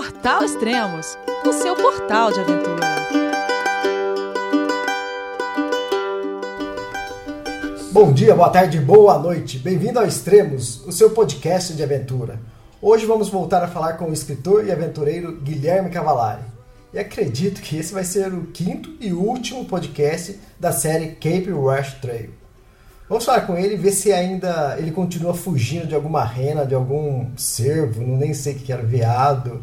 Portal Extremos, o seu portal de aventura. Bom dia, boa tarde, boa noite. Bem-vindo ao Extremos, o seu podcast de aventura. Hoje vamos voltar a falar com o escritor e aventureiro Guilherme Cavalari. E acredito que esse vai ser o quinto e último podcast da série Cape Rush Trail. Vamos falar com ele e ver se ainda ele continua fugindo de alguma rena, de algum cervo, não nem sei o que era, veado.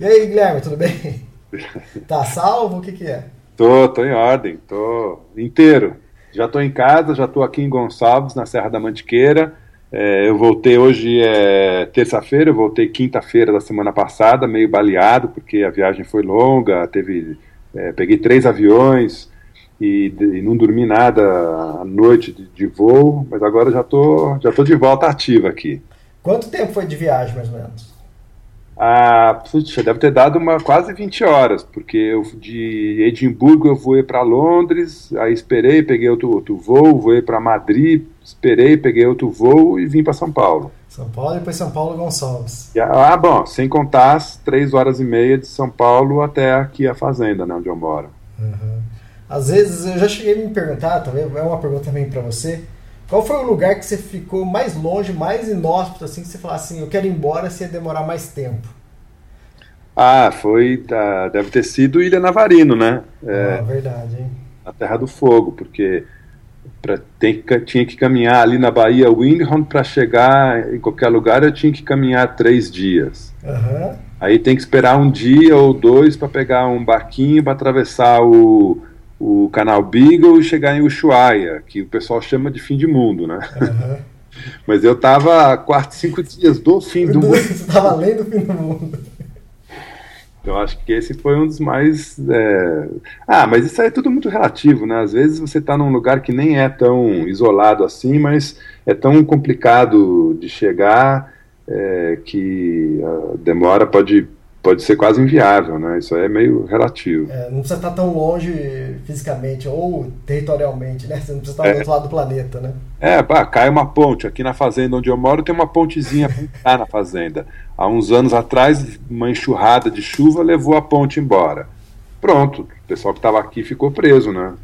E aí, Guilherme, tudo bem? Tá salvo? O que, que é? Tô, tô em ordem, tô inteiro. Já tô em casa, já tô aqui em Gonçalves, na Serra da Mantiqueira. É, eu voltei hoje, é terça-feira, eu voltei quinta-feira da semana passada, meio baleado, porque a viagem foi longa, teve, é, peguei três aviões, e, e, não dormi nada à noite de, de, voo, mas agora já tô, já tô de volta ativa aqui. Quanto tempo foi de viagem, mais ou menos? Ah, puxa, deve ter dado uma quase 20 horas, porque eu de Edimburgo eu voei para Londres, aí esperei, peguei outro, outro voo, voei para Madrid, esperei, peguei outro voo e vim para São Paulo. São Paulo e depois São Paulo Gonçalves. Ah, bom, sem contar as três horas e meia de São Paulo até aqui a fazenda, né, onde eu moro. Uhum. Às vezes eu já cheguei a me perguntar, também é uma pergunta também para você. Qual foi o lugar que você ficou mais longe, mais inóspito, assim, que você falou assim, eu quero ir embora se ia demorar mais tempo? Ah, foi, tá, deve ter sido Ilha Navarino, né? É, ah, verdade, hein? A Terra do Fogo, porque pra, tem, tinha que caminhar ali na Bahia Windhorn para chegar em qualquer lugar, eu tinha que caminhar três dias. Uhum. Aí tem que esperar um dia ou dois para pegar um barquinho para atravessar o o canal Beagle e chegar em Ushuaia, que o pessoal chama de fim de mundo, né? Uhum. Mas eu tava quatro, cinco dias do fim do mundo. Você estava além do fim do mundo. Então acho que esse foi um dos mais. É... Ah, mas isso aí é tudo muito relativo, né? Às vezes você está num lugar que nem é tão isolado assim, mas é tão complicado de chegar é, que a demora pode pode ser quase inviável, né? Isso é meio relativo. É, não precisa estar tão longe fisicamente ou territorialmente, né? Você não precisa estar é. do outro lado do planeta, né? É, pá, cai uma ponte. Aqui na fazenda onde eu moro tem uma pontezinha tá na fazenda. Há uns anos atrás, uma enxurrada de chuva levou a ponte embora. Pronto, o pessoal que estava aqui ficou preso, né?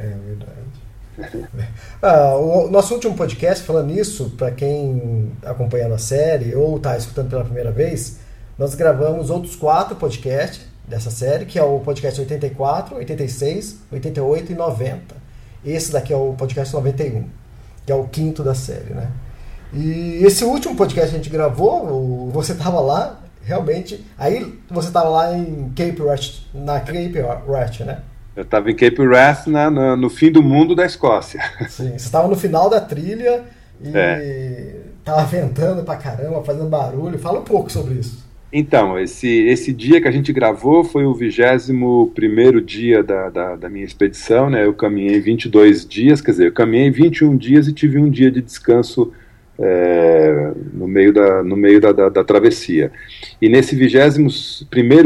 É verdade. ah, o nosso último podcast, falando nisso, para quem acompanha a série ou está escutando pela primeira vez, nós gravamos outros quatro podcasts dessa série, que é o podcast 84, 86, 88 e 90. Esse daqui é o podcast 91, que é o quinto da série, né? E esse último podcast que a gente gravou, você estava lá, realmente. Aí você estava lá em Cape Wrath, na Cape Wrath, né? Eu estava em Cape Wrath na, no fim do mundo da Escócia. Sim, você estava no final da trilha e é. tava ventando pra caramba, fazendo barulho. Fala um pouco sobre isso. Então, esse, esse dia que a gente gravou foi o 21 dia da, da, da, minha expedição, né? Eu caminhei 22 dias, quer dizer, eu caminhei 21 dias e tive um dia de descanso é, no meio, da, no meio da, da, da travessia. E nesse 21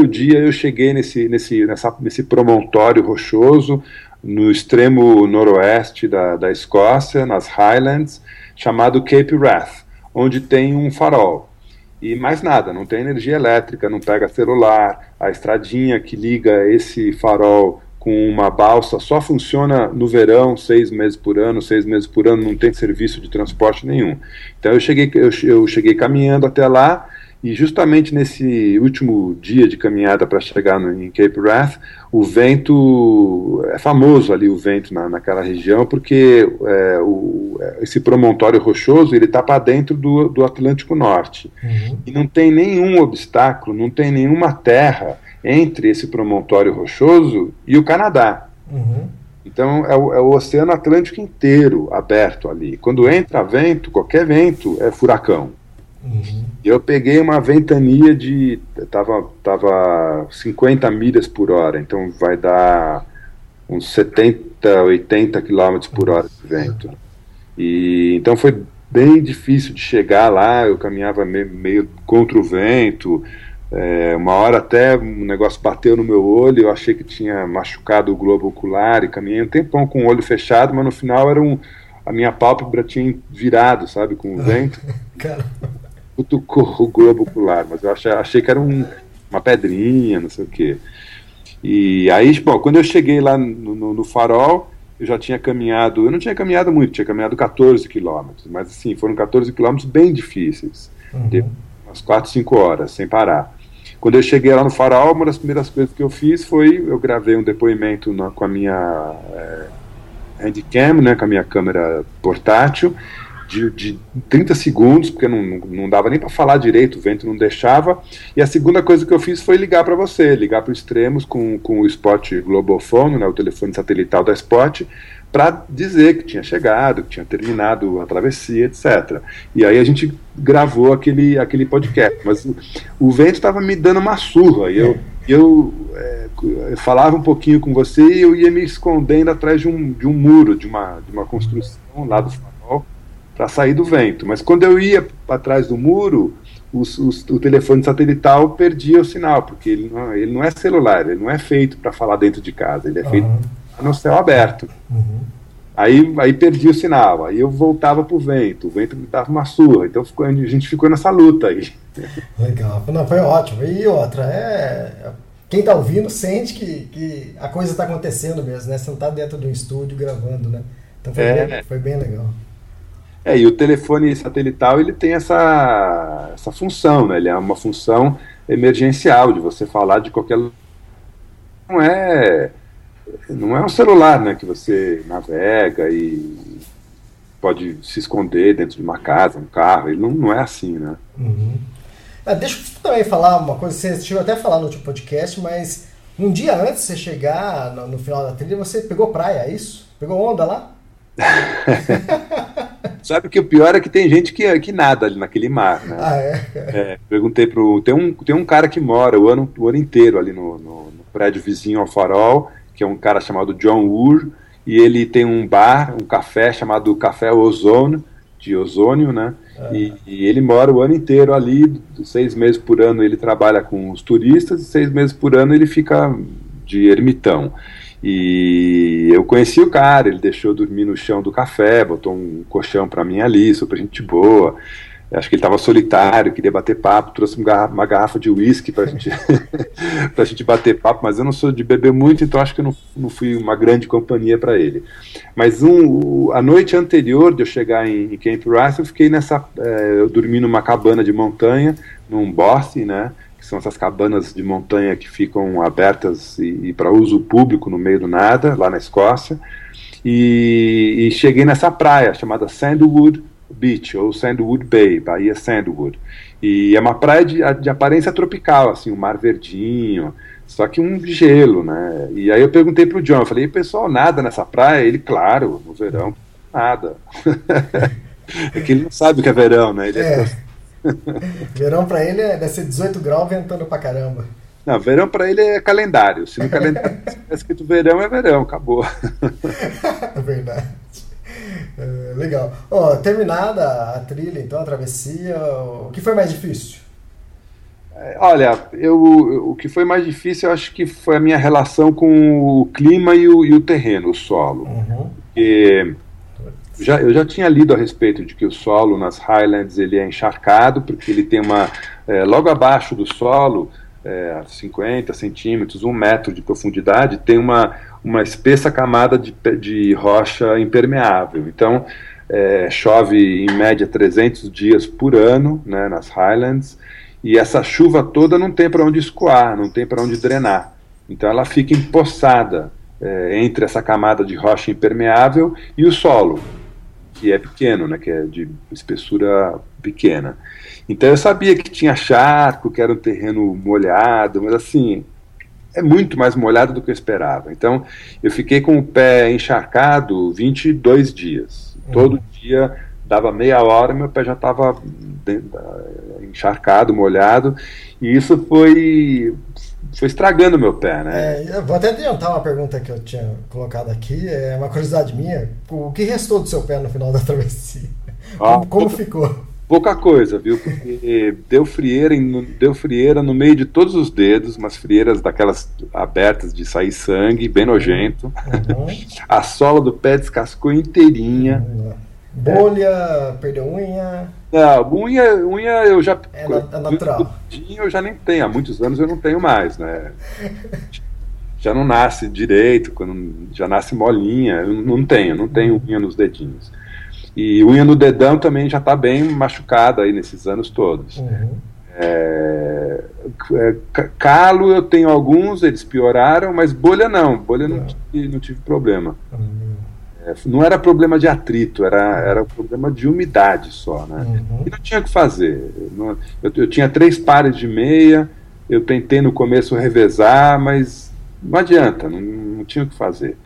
dia eu cheguei nesse, nesse, nessa, nesse promontório rochoso, no extremo noroeste da, da Escócia, nas Highlands, chamado Cape Wrath, onde tem um farol e mais nada, não tem energia elétrica, não pega celular, a estradinha que liga esse farol com uma balsa só funciona no verão, seis meses por ano, seis meses por ano, não tem serviço de transporte nenhum. Então eu cheguei, eu, eu cheguei caminhando até lá e justamente nesse último dia de caminhada para chegar no, em Cape Wrath, o vento é famoso ali o vento na, naquela região porque é, o, esse promontório rochoso ele está para dentro do, do Atlântico Norte uhum. e não tem nenhum obstáculo, não tem nenhuma terra entre esse promontório rochoso e o Canadá. Uhum. Então é o, é o, Oceano Atlântico inteiro aberto ali. Quando entra vento, qualquer vento é furacão. Uhum. Eu peguei uma ventania de. Tava, tava 50 milhas por hora, então vai dar uns 70, 80 quilômetros por hora de vento. E então foi bem difícil de chegar lá, eu caminhava meio, meio contra o vento. É, uma hora até um negócio bateu no meu olho, eu achei que tinha machucado o globo ocular e caminhei um tempão com o olho fechado, mas no final era um, a minha pálpebra tinha virado, sabe, com o vento. cutucou o globo ocular, mas eu achei, achei que era um, uma pedrinha, não sei o quê. E aí, bom, quando eu cheguei lá no, no, no farol, eu já tinha caminhado, eu não tinha caminhado muito, tinha caminhado 14 quilômetros, mas assim, foram 14 quilômetros bem difíceis, uhum. de umas 4, 5 horas, sem parar. Quando eu cheguei lá no farol, uma das primeiras coisas que eu fiz foi, eu gravei um depoimento na, com a minha é, handicam, né, com a minha câmera portátil, de, de 30 segundos, porque não, não dava nem para falar direito, o vento não deixava. E a segunda coisa que eu fiz foi ligar para você, ligar para os extremos com, com o Spot Globofone, né, o telefone satelital da Spot, para dizer que tinha chegado, que tinha terminado a travessia, etc. E aí a gente gravou aquele, aquele podcast. Mas o, o vento estava me dando uma surra, e eu, eu, é, eu falava um pouquinho com você e eu ia me escondendo atrás de um, de um muro, de uma, de uma construção lá do para sair do vento. Mas quando eu ia para trás do muro, os, os, o telefone satelital perdia o sinal, porque ele não, ele não é celular, ele não é feito para falar dentro de casa, ele é feito no céu aberto. Uhum. Aí, aí perdi o sinal, aí eu voltava pro vento, o vento me dava uma surra, então ficou, a gente ficou nessa luta aí. Legal, não, foi ótimo. E outra, é. Quem está ouvindo sente que, que a coisa está acontecendo mesmo, né? Você não está dentro do estúdio gravando, né? Então foi, é. bem, foi bem legal. É, e o telefone satelital ele tem essa, essa função, né? Ele é uma função emergencial de você falar de qualquer não é não é um celular, né, que você navega e pode se esconder dentro de uma casa, um carro. Ele não, não é assim, né? Uhum. Ah, deixa eu também falar uma coisa. Você chegou até a falar no último podcast, mas um dia antes de você chegar no, no final da trilha, você pegou praia, é isso? Pegou onda lá? Sabe que o pior é que tem gente que, que nada ali naquele mar, né? Ah, é? é perguntei pro. Tem um, tem um cara que mora o ano, o ano inteiro ali no, no, no prédio vizinho ao farol, que é um cara chamado John Wood, e ele tem um bar, um café chamado Café Ozone, de ozônio, né? Ah. E, e, ele mora o ano inteiro ali, seis meses por ano ele trabalha com os turistas, e seis meses por ano ele fica de ermitão. E eu conheci o cara, ele deixou dormir no chão do café, botou um colchão para mim ali, super gente boa. Acho que ele estava solitário, queria bater papo, trouxe uma garrafa de uísque para gente, a gente bater papo, mas eu não sou de beber muito, então acho que eu não, não fui uma grande companhia para ele. Mas um, a noite anterior de eu chegar em, em Camp Rice, eu fiquei nessa. É, eu dormi numa cabana de montanha, num bosque, né? Que são essas cabanas de montanha que ficam abertas e, e para uso público no meio do nada, lá na Escócia. E, e, cheguei nessa praia chamada Sandwood Beach, ou Sandwood Bay, Bahia Sandwood. E é uma praia de, de aparência tropical, assim, um mar verdinho, só que um gelo, né? E aí eu perguntei pro John, eu falei, pessoal, nada nessa praia? Ele, claro, no verão, nada. é que ele não sabe o que é verão, né? Ele é, é verão pra ele é, deve ser 18 graus ventando pra caramba. Não, verão para ele é calendário. Se no calendário é escrito verão, é verão, acabou. É verdade. É, legal. Oh, terminada a trilha, então, a travessia, o que foi mais difícil? É, olha, eu, o que foi mais difícil, eu acho que foi a minha relação com o clima e o, e o terreno, o solo. Uhum. Porque já, eu já tinha lido a respeito de que o solo nas Highlands ele é encharcado, porque ele tem uma. É, logo abaixo do solo, é, 50 centímetros, um metro de profundidade, tem uma, uma espessa camada de, de rocha impermeável. Então, é, chove em média 300 dias por ano né, nas Highlands, e essa chuva toda não tem para onde escoar, não tem para onde drenar. Então, ela fica empoçada é, entre essa camada de rocha impermeável e o solo que é pequeno, né, que é de espessura pequena. Então eu sabia que tinha charco, que era um terreno molhado, mas assim, é muito mais molhado do que eu esperava. Então eu fiquei com o pé encharcado 22 dias. Uhum. Todo dia dava meia hora meu pé já estava encharcado, molhado, e isso foi foi estragando meu pé, né? É, vou até adiantar uma pergunta que eu tinha colocado aqui, é uma curiosidade minha. O que restou do seu pé no final da travessia? Ah, como, como pouca, ficou? Pouca coisa, viu? Porque deu frieira, deu frieira no meio de todos os dedos, umas frieiras daquelas abertas de sair sangue, bem nojento. Uhum. A sola do pé descascou inteirinha. Bolha, é. perdeu unha. Não, unha, unha eu já. É, é natural. Eu já nem tenho, há muitos anos eu não tenho mais, né? já não nasce direito, quando já nasce molinha, eu não tenho, não tenho unha nos dedinhos. E unha no dedão também já está bem machucada aí nesses anos todos. Uhum. É, é, calo eu tenho alguns, eles pioraram, mas bolha não, bolha não, não, tive, não tive problema. Uhum. É, não era problema de atrito, era, era problema de umidade só, né? Uhum. E não tinha o que fazer. Eu, eu, eu, tinha três pares de meia, eu tentei no começo revezar, mas não adianta, não, não tinha o que fazer.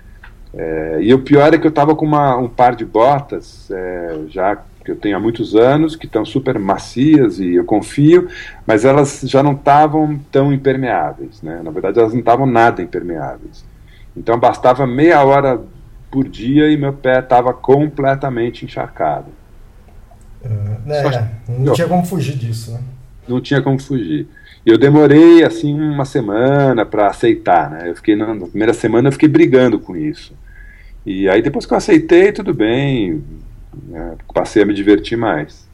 É, e o pior é que eu estava com uma, um par de botas, é, já que eu tenho há muitos anos, que estão super macias e eu confio, mas elas já não estavam tão impermeáveis. Né? Na verdade, elas não estavam nada impermeáveis. Então bastava meia hora por dia e meu pé estava completamente encharcado. Uh, é, não tinha como fugir disso, né? Não tinha como fugir. Eu demorei assim uma semana para aceitar, né? Eu fiquei na, na, primeira semana eu fiquei brigando com isso. E aí depois que eu aceitei, tudo bem, né? passei a me divertir mais.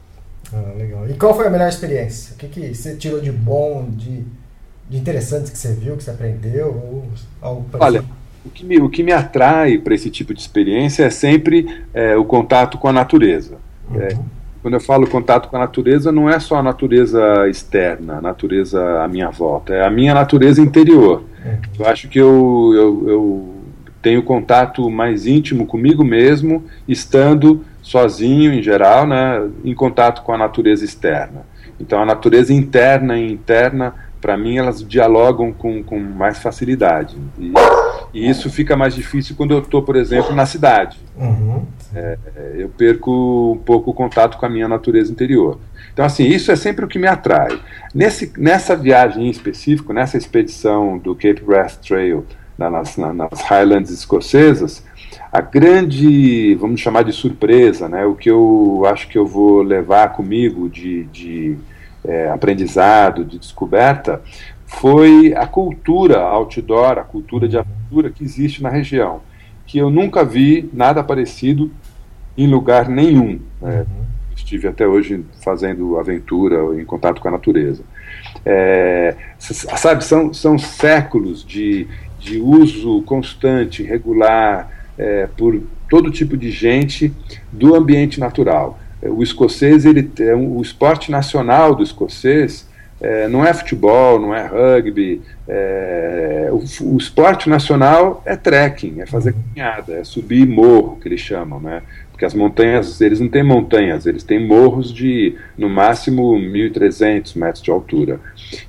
Ah, legal. E qual foi a melhor experiência? O que, que você tirou de bom, de, de interessante que você viu, que você aprendeu, ou algo parecido? Olha, o que me, o que me atrai para esse tipo de experiência é sempre é, o contato com a natureza. Uhum. É, quando eu falo contato com a natureza, não é só a natureza externa, a natureza à minha volta, é a minha natureza interior. Uhum. Eu acho que eu, eu, eu tenho contato mais íntimo comigo mesmo, estando sozinho, em geral, né, em contato com a natureza externa. Então, a natureza interna e interna para mim, elas dialogam com, com mais facilidade. E, e, isso fica mais difícil quando eu estou, por exemplo, na cidade. Uhum. É, eu perco um pouco o contato com a minha natureza interior. Então, assim, isso é sempre o que me atrai. Nesse, nessa viagem em específico, nessa expedição do Cape Wrath Trail nas, nas Highlands escocesas, a grande, vamos chamar de surpresa, né, o que eu acho que eu vou levar comigo de, de é, aprendizado, de descoberta, foi a cultura outdoor, a cultura de aventura que existe na região, que eu nunca vi nada parecido em lugar nenhum. Né? Estive até hoje fazendo aventura em contato com a natureza. É, sabe, são, são séculos de, de uso constante, regular, é, por todo tipo de gente do ambiente natural o escocês, ele é o esporte nacional do escocês é, não é futebol, não é rugby. É, o, o, esporte nacional é trekking, é fazer caminhada, é subir morro, que eles chamam, né? Porque as montanhas, eles não têm montanhas, eles têm morros de, no máximo, 1.300 metros de altura.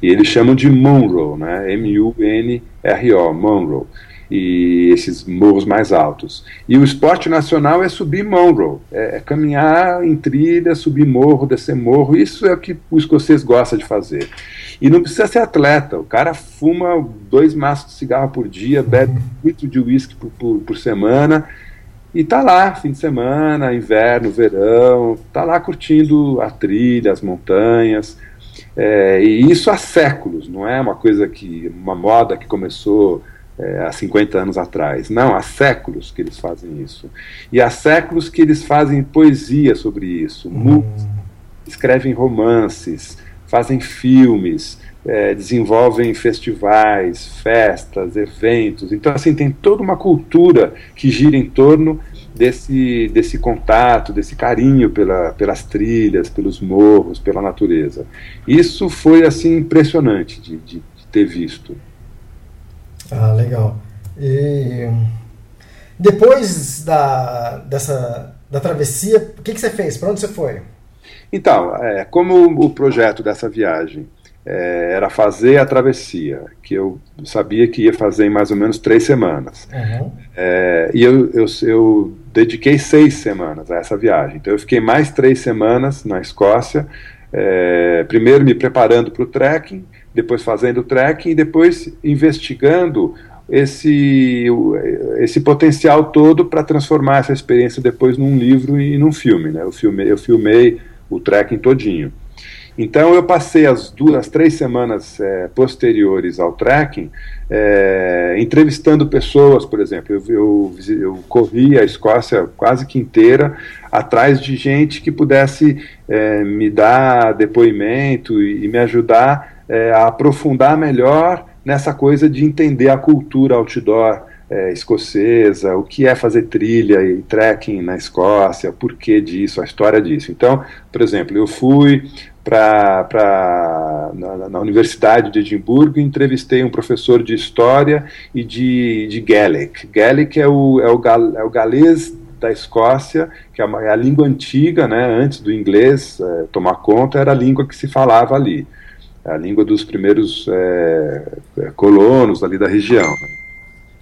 E eles chamam de Munro, né? M-U-N-R-O, Munro e esses morros mais altos. E o esporte nacional é subir Monroe, é, é, caminhar em trilha, subir morro, descer morro. Isso é o que o escocês gosta de fazer. E não precisa ser atleta, o cara fuma dois maços de cigarro por dia, bebe litro de uísque por, por, por semana e tá lá, fim de semana, inverno, verão, tá lá curtindo a trilha, as montanhas. É, e isso há séculos, não é uma coisa que, uma moda que começou é, há 50 anos atrás. Não, há séculos que eles fazem isso. E há séculos que eles fazem poesia sobre isso, hum. escrevem romances, fazem filmes, é, desenvolvem festivais, festas, eventos. Então, assim, tem toda uma cultura que gira em torno desse, desse contato, desse carinho pela, pelas trilhas, pelos morros, pela natureza. Isso foi, assim, impressionante de, de, de ter visto. Ah, legal. E depois da, dessa, da travessia, o que, que você fez? Para onde você foi? Então, é, como o projeto dessa viagem é, era fazer a travessia, que eu sabia que ia fazer em mais ou menos três semanas. Uhum. É, e eu, eu, eu, dediquei seis semanas a essa viagem. Então eu fiquei mais três semanas na Escócia, é, primeiro me preparando para o trekking, depois fazendo trekking e depois investigando esse, esse potencial todo para transformar essa experiência depois num livro e num filme. Né? Eu, filmei, eu filmei o trekking todinho. Então eu passei as duas, três semanas é, posteriores ao trekking é, entrevistando pessoas, por exemplo. Eu, eu, eu, corri a Escócia quase que inteira atrás de gente que pudesse é, me dar depoimento e, e me ajudar é, a aprofundar melhor nessa coisa de entender a cultura outdoor é, escocesa, o que é fazer trilha e trekking na Escócia, por que disso, a história disso. Então, por exemplo, eu fui para na, na, Universidade de Edimburgo e entrevistei um professor de história e de, de Gaelic. Gaelic é o, é, o gal, é o galês da Escócia, que é a, é a, língua antiga, né, antes do inglês é, tomar conta, era a língua que se falava ali. É a língua dos primeiros é, é colonos ali da região.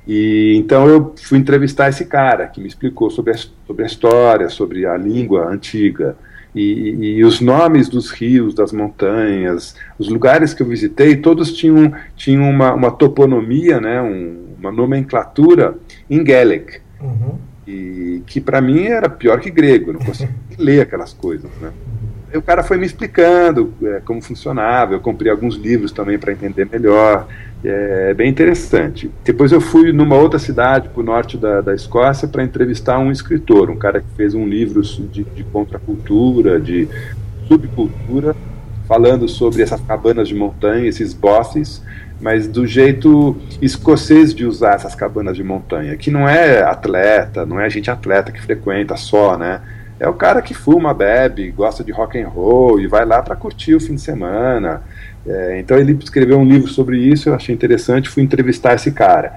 E então eu fui entrevistar esse cara que me explicou sobre a, sobre a história, sobre a língua antiga. E, e, os nomes dos rios, das montanhas, os lugares que eu visitei, todos tinham, tinham uma, uma toponomia, né, um, uma nomenclatura em Gaelic. Uhum. E que para mim era pior que grego, não conseguia ler aquelas coisas. Né. O cara foi me explicando é, como funcionava, eu comprei alguns livros também para entender melhor. É bem interessante. Depois eu fui numa outra cidade, para o norte da, da Escócia, para entrevistar um escritor, um cara que fez um livro de, de contracultura, de subcultura, falando sobre essas cabanas de montanha, esses bosses, mas do jeito escocês de usar essas cabanas de montanha, que não é atleta, não é gente atleta que frequenta só, né? É o cara que fuma, bebe, gosta de rock and roll e vai lá para curtir o fim de semana. É, então ele escreveu um livro sobre isso, eu achei interessante, fui entrevistar esse cara.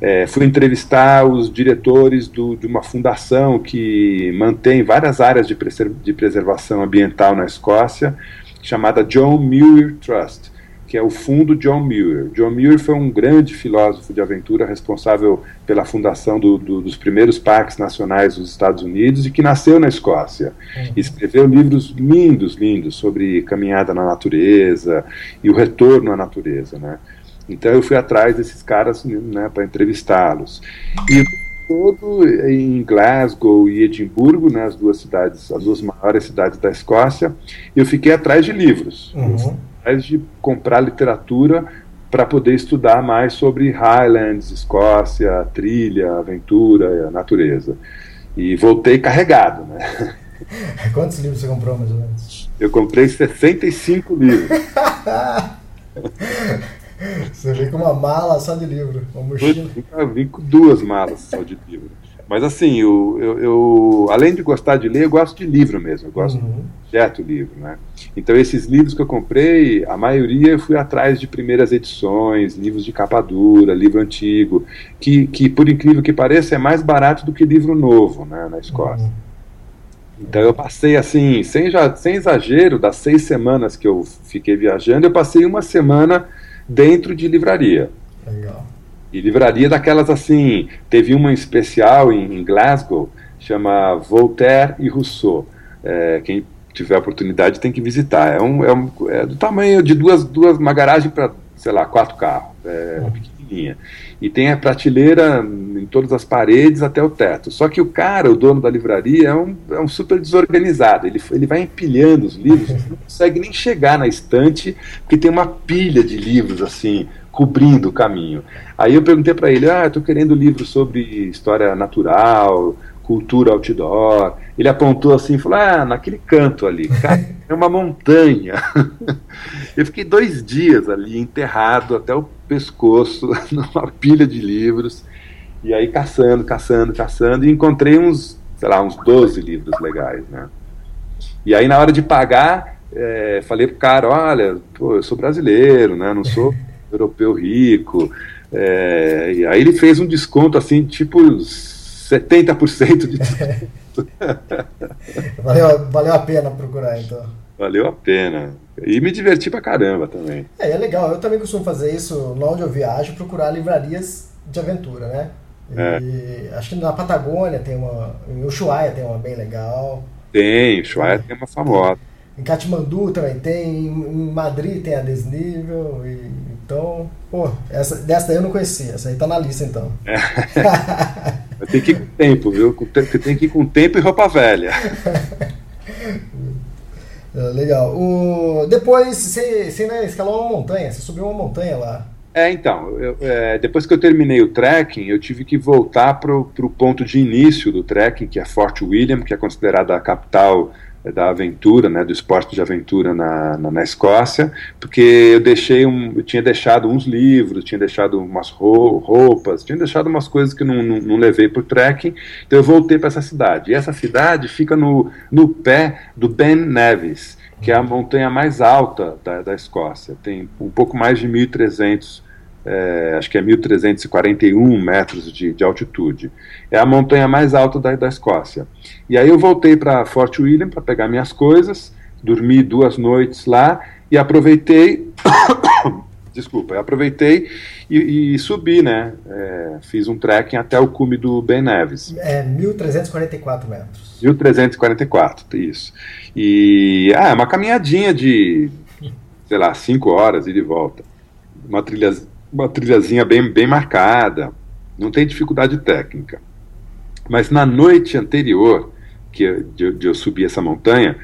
É, fui entrevistar os diretores do, de uma fundação que mantém várias áreas de, de preservação ambiental na Escócia, chamada John Muir Trust que é o fundo John Muir. John Muir foi um grande filósofo de aventura responsável pela fundação do, do, dos primeiros parques nacionais dos Estados Unidos e que nasceu na Escócia. Uhum. Escreveu livros lindos, lindos sobre caminhada na natureza e o retorno à natureza, né? Então eu fui atrás desses caras né, para entrevistá-los. E todo em Glasgow e Edimburgo, né, as duas cidades, as duas maiores cidades da Escócia, eu fiquei atrás de livros. Uhum atrás de comprar literatura para poder estudar mais sobre Highlands, Escócia, trilha, aventura, natureza. E voltei carregado, né? Quantos livros você comprou, mais ou menos? Eu comprei 65 livros. você veio com uma mala só de livro, uma mochila. Eu vim com duas malas só de livro. Mas assim, eu, eu, eu, além de gostar de ler, eu gosto de livro mesmo. Eu gosto uhum. de livro, né? Então esses livros que eu comprei, a maioria eu fui atrás de primeiras edições, livros de capa dura, livro antigo, que, que por incrível que pareça é mais barato do que livro novo, né, na Escócia. Uhum. Então eu passei assim, sem, já, sem exagero, das seis semanas que eu fiquei viajando, eu passei uma semana dentro de livraria. Legal. E livraria daquelas assim, teve uma especial em, em Glasgow, chama Voltaire e Rousseau. É, quem tiver oportunidade tem que visitar. É, um, é, um, é do tamanho de duas, duas uma garagem para, sei lá, quatro carros. É, pequenininha. E tem a prateleira em todas as paredes até o teto. Só que o cara, o dono da livraria, é um, é um super desorganizado. Ele, ele vai empilhando os livros, não consegue nem chegar na estante, porque tem uma pilha de livros assim cobrindo o caminho. Aí eu perguntei para ele: ah, estou querendo livro sobre história natural, cultura outdoor. Ele apontou assim e falou: ah, naquele canto ali, cara, é uma montanha. eu fiquei dois dias ali enterrado até o pescoço numa pilha de livros. E aí caçando, caçando, caçando, e encontrei uns, sei lá, uns 12 livros legais, né? E aí na hora de pagar, é, falei pro cara, olha, pô, eu sou brasileiro, né? Não sou europeu rico. É, e aí ele fez um desconto assim, tipo 70% de desconto. valeu, valeu a pena procurar então. Valeu a pena. E me diverti pra caramba também. É, é legal. Eu também costumo fazer isso lá onde eu viajo, procurar livrarias de aventura, né? E é. acho que na Patagônia tem uma. Em Ushuaia tem uma bem legal. Tem, Ushuaia tem uma famosa. Em Katmandu também tem, em Madrid tem a Desnível. E, então, pô, essa, dessa daí eu não conhecia. Essa aí tá na lista então. É. tem que ir com tempo, viu? Você tem que ir com tempo e roupa velha. Legal. O... Depois você, você ainda escalou uma montanha, você subiu uma montanha lá. É, então, eu, é, depois que eu terminei o trekking, eu tive que voltar para o ponto de início do trekking, que é Fort William, que é considerada a capital da aventura, né, do esporte de aventura na, na, na, Escócia, porque eu deixei um, eu tinha deixado uns livros, tinha deixado umas roupas, tinha deixado umas coisas que não, não, não levei para o trekking, então eu voltei para essa cidade. E essa cidade fica no, no pé do Ben Nevis, que é a montanha mais alta da, da Escócia. Tem um pouco mais de 1.300, é, acho que é 1.341 metros de, de, altitude. É a montanha mais alta da, da Escócia. E aí eu voltei para Fort William para pegar minhas coisas, dormi duas noites lá e aproveitei. desculpa, aproveitei e, e, subi, né? É, fiz um trekking até o cume do Ben Nevis. É 1.344 metros. 1.344, isso. E ah, é uma caminhadinha de, sei lá, 5 horas e de volta. Uma, trilha, uma trilhazinha bem, bem marcada, não tem dificuldade técnica. Mas na noite anterior que de, de eu subir essa montanha,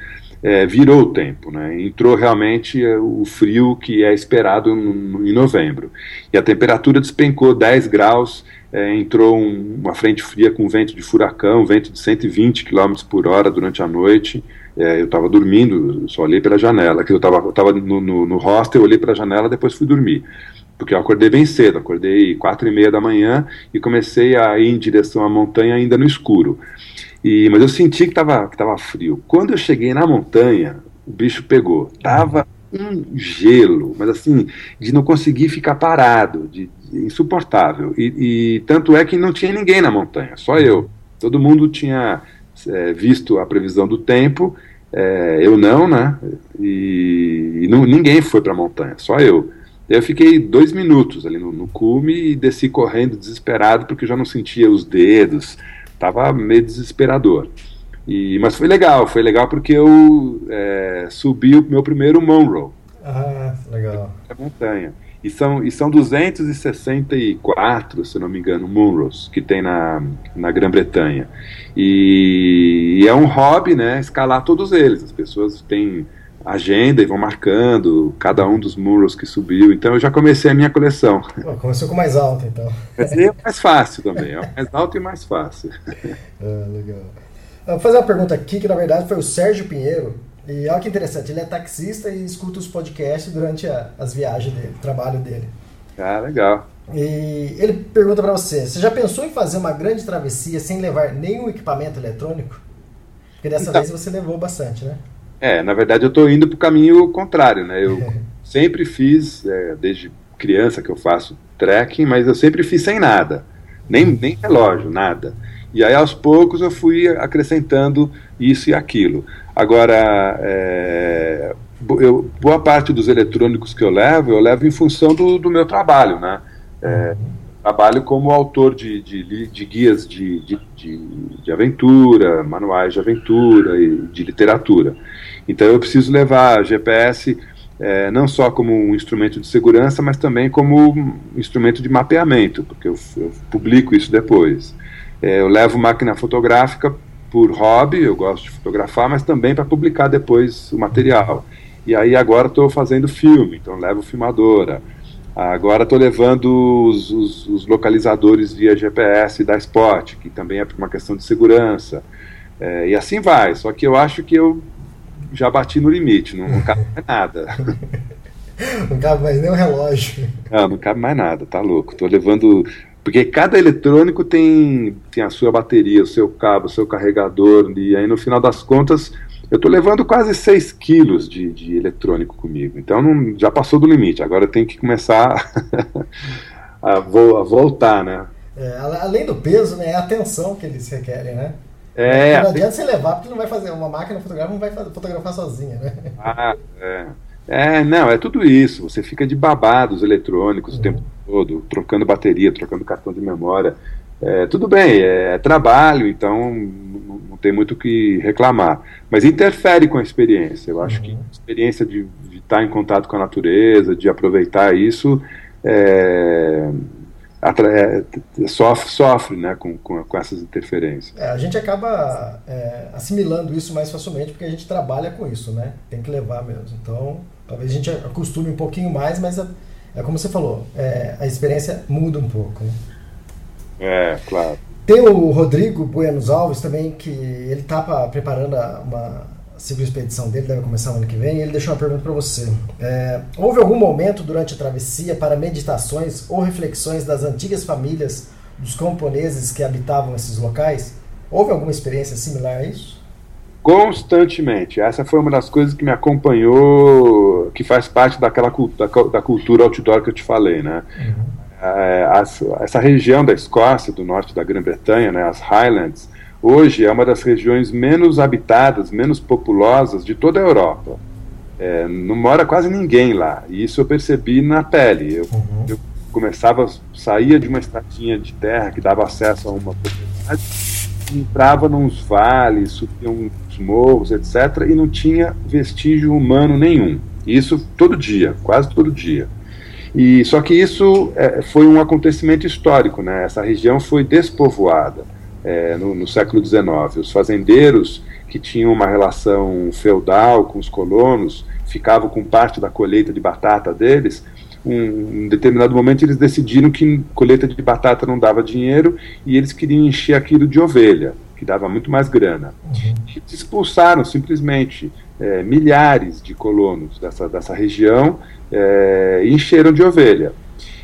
é, virou o tempo, né? entrou realmente é, o frio que é esperado no, em novembro. E a temperatura despencou 10 graus, é, entrou um, uma frente fria com vento de furacão, vento de 120 km por hora durante a noite. É, eu estava dormindo, só olhei pela janela, que eu estava no, no, no hostel, olhei pela janela, depois fui dormir. Porque eu acordei bem cedo, acordei quatro e meia da manhã e comecei a ir em direção à montanha ainda no escuro. E, mas eu senti que estava que tava frio. Quando eu cheguei na montanha, o bicho pegou. Tava um gelo, mas assim, de não conseguir ficar parado, de, de insuportável. E, e, tanto é que não tinha ninguém na montanha, só eu. Todo mundo tinha é, visto a previsão do tempo, é, eu não, né? E, e não, ninguém foi para a montanha, só eu. Eu fiquei dois minutos ali no, no cume e desci correndo desesperado porque já não sentia os dedos, tava meio desesperador. E, mas foi legal, foi legal porque eu é, subi o meu primeiro Monroe. Ah, legal. A montanha. E são, e são 264, se não me engano, Monroes que tem na, na Grã-Bretanha. E, e, é um hobby, né, escalar todos eles. As pessoas têm agenda e vão marcando cada um dos muros que subiu. Então eu já comecei a minha coleção. Pô, começou com mais alto, então. Esse é mais fácil também, é mais alto e mais fácil. Ah, legal. Vou fazer uma pergunta aqui que na verdade foi o Sérgio Pinheiro. E olha que interessante, ele é taxista e escuta os podcasts durante a, as viagens dele, o trabalho dele. Ah, legal. E ele pergunta para você: você já pensou em fazer uma grande travessia sem levar nenhum equipamento eletrônico? Porque dessa então, vez você levou bastante, né? É, na verdade eu estou indo para o caminho contrário, né? Eu sempre fiz, é, desde criança que eu faço trekking, mas eu sempre fiz sem nada, nem, nem relógio, nada. E aí aos poucos eu fui acrescentando isso e aquilo. Agora, é, eu, boa parte dos eletrônicos que eu levo, eu levo em função do, do meu trabalho, né? É, trabalho como autor de, de, de guias de, de, de, aventura, manuais de aventura e de literatura. Então eu preciso levar GPS é, não só como um instrumento de segurança, mas também como um instrumento de mapeamento, porque eu, eu publico isso depois. É, eu levo máquina fotográfica por hobby, eu gosto de fotografar, mas também para publicar depois o material. E aí agora estou fazendo filme, então levo filmadora. Agora estou levando os, os, os, localizadores via GPS da Spot, que também é por uma questão de segurança. É, e assim vai, só que eu acho que eu já bati no limite, não, não cabe mais nada. Não cabe mais nem o relógio. Não, não cabe mais nada, tá louco. Tô levando. Porque cada eletrônico tem, tem a sua bateria, o seu cabo, o seu carregador, e aí no final das contas eu tô levando quase 6 quilos de, de eletrônico comigo. Então não, já passou do limite, agora eu tenho que começar a, vo, a voltar, né? É, além do peso, né, é a atenção que eles requerem, né? É, não adianta você levar, porque não vai fazer. Uma máquina fotográfica não vai fotografar sozinha, né? Ah, é. É, não, é tudo isso. Você fica de babados eletrônicos uhum. o tempo todo, trocando bateria, trocando cartão de memória. É, tudo bem, é, trabalho, então não, tem muito o que reclamar. Mas interfere com a experiência. Eu acho uhum. que a experiência de, de, estar em contato com a natureza, de aproveitar isso, é, é, sofre, sofre né, com, com, com essas interferências. É, a gente acaba é, assimilando isso mais facilmente porque a gente trabalha com isso, né? Tem que levar mesmo. Então, talvez a gente acostume um pouquinho mais, mas é, é como você falou, é, a experiência muda um pouco. Né? É, claro. Tem o Rodrigo Buenos Alves também, que ele está preparando uma segunda expedição dele, deve começar no ano que vem, e ele deixou uma pergunta para você. É, houve algum momento durante a travessia para meditações ou reflexões das antigas famílias dos camponeses que habitavam esses locais? Houve alguma experiência similar a isso? Constantemente. Essa foi uma das coisas que me acompanhou, que faz parte daquela da, da cultura outdoor que eu te falei, né? Uhum. É, as, essa região da Escócia, do norte da Grã-Bretanha, né, as Highlands, hoje é uma das regiões menos habitadas, menos populosas de toda a Europa. É, não mora quase ninguém lá. E isso eu percebi na pele. Eu, uhum. eu começava, saía de uma estradinha de terra que dava acesso a uma propriedade, entrava nos vales, subia uns morros, etc., e não tinha vestígio humano nenhum. Isso todo dia, quase todo dia. E só que isso é, foi um acontecimento histórico, né? Essa região foi despovoada é, no, no, século XIX. Os fazendeiros que tinham uma relação feudal com os colonos ficavam com parte da colheita de batata deles. Um, em determinado momento eles decidiram que colheita de batata não dava dinheiro e eles queriam encher aquilo de ovelha, que dava muito mais grana. Uhum. E expulsaram simplesmente é, milhares de colonos dessa, dessa região é, encheram de ovelha.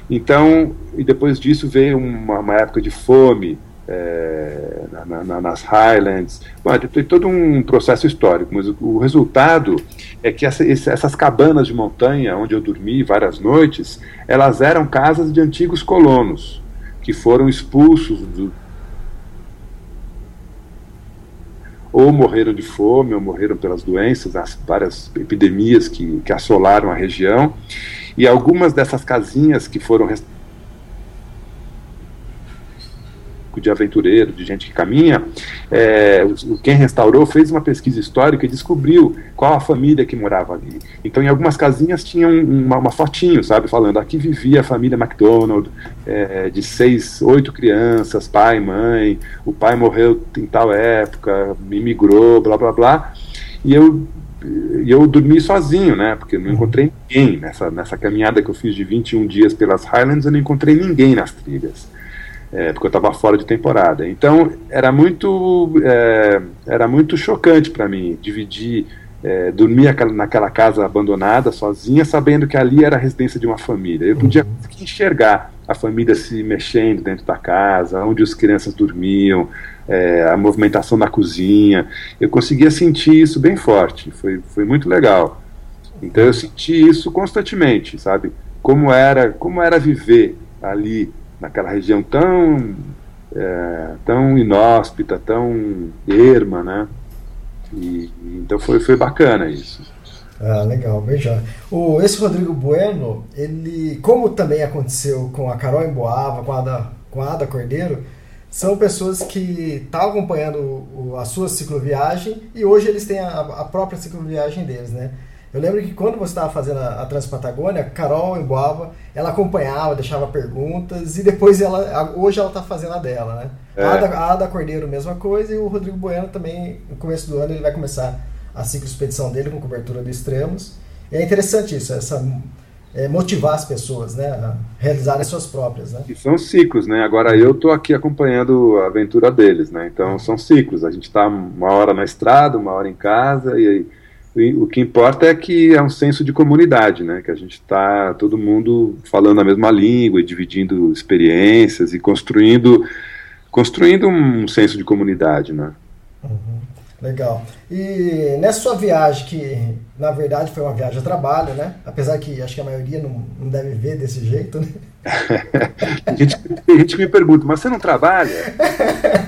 Então, e depois disso veio uma, uma época de fome é, na, na, nas Highlands. Bom, tem todo um processo histórico, mas o, resultado é que essa, essas cabanas de montanha, onde eu dormi várias noites, elas eram casas de antigos colonos que foram expulsos do, ou morreram de fome, ou morreram pelas doenças, as várias epidemias que, que assolaram a região. E algumas dessas casinhas que foram de aventureiro, de gente que caminha, é, quem restaurou fez uma pesquisa histórica e descobriu qual a família que morava ali. Então, em algumas casinhas tinham uma, uma fotinho, sabe, falando aqui vivia a família MacDonald, é, de seis, oito crianças, pai, mãe, o pai morreu em tal época, imigrou, blá blá blá. E eu e eu dormi sozinho, né? Porque eu não encontrei ninguém nessa, nessa caminhada que eu fiz de 21 dias pelas Highlands, eu não encontrei ninguém nas trilhas é, porque eu estava fora de temporada. Então era muito, é, era muito chocante para mim dividir, é, dormir naquela casa abandonada, sozinha, sabendo que ali era a residência de uma família. Eu podia uhum. enxergar a família se mexendo dentro da casa, onde as crianças dormiam, é, a movimentação na cozinha. Eu conseguia sentir isso bem forte. Foi, foi muito legal. Então eu senti isso constantemente, sabe? Como era, como era viver ali naquela região tão, é, tão inóspita, tão erma, né? E, então foi, foi bacana isso. Ah, legal, beijão. O, esse Rodrigo Bueno, ele, como também aconteceu com a Carol Emboava, com a Ada, com a Ada Cordeiro, são pessoas que estão acompanhando o, a sua cicloviagem e hoje eles têm a, a própria cicloviagem deles, né? Eu lembro que quando você estava fazendo a, a Transpatagônia, a Carol Emboava, ela acompanhava, deixava perguntas e depois ela, hoje ela está fazendo a dela, né? É. A, Ada, a Ada Cordeiro, mesma coisa, e o Rodrigo Bueno também, no começo do ano, ele vai começar a ciclo expedição dele com cobertura do Extremos. E é interessante isso, essa é, motivar as pessoas, né, a realizarem suas próprias, né? E são ciclos, né? Agora eu estou aqui acompanhando a aventura deles, né? Então são ciclos. A gente está uma hora na estrada, uma hora em casa e aí o que importa é que é um senso de comunidade, né? Que a gente está todo mundo falando a mesma língua e dividindo experiências e construindo construindo um senso de comunidade, né? Uhum. Legal. E nessa sua viagem, que na verdade foi uma viagem a trabalho, né? Apesar que acho que a maioria não, não deve ver desse jeito, né? a, gente, a gente me pergunta, mas você não trabalha?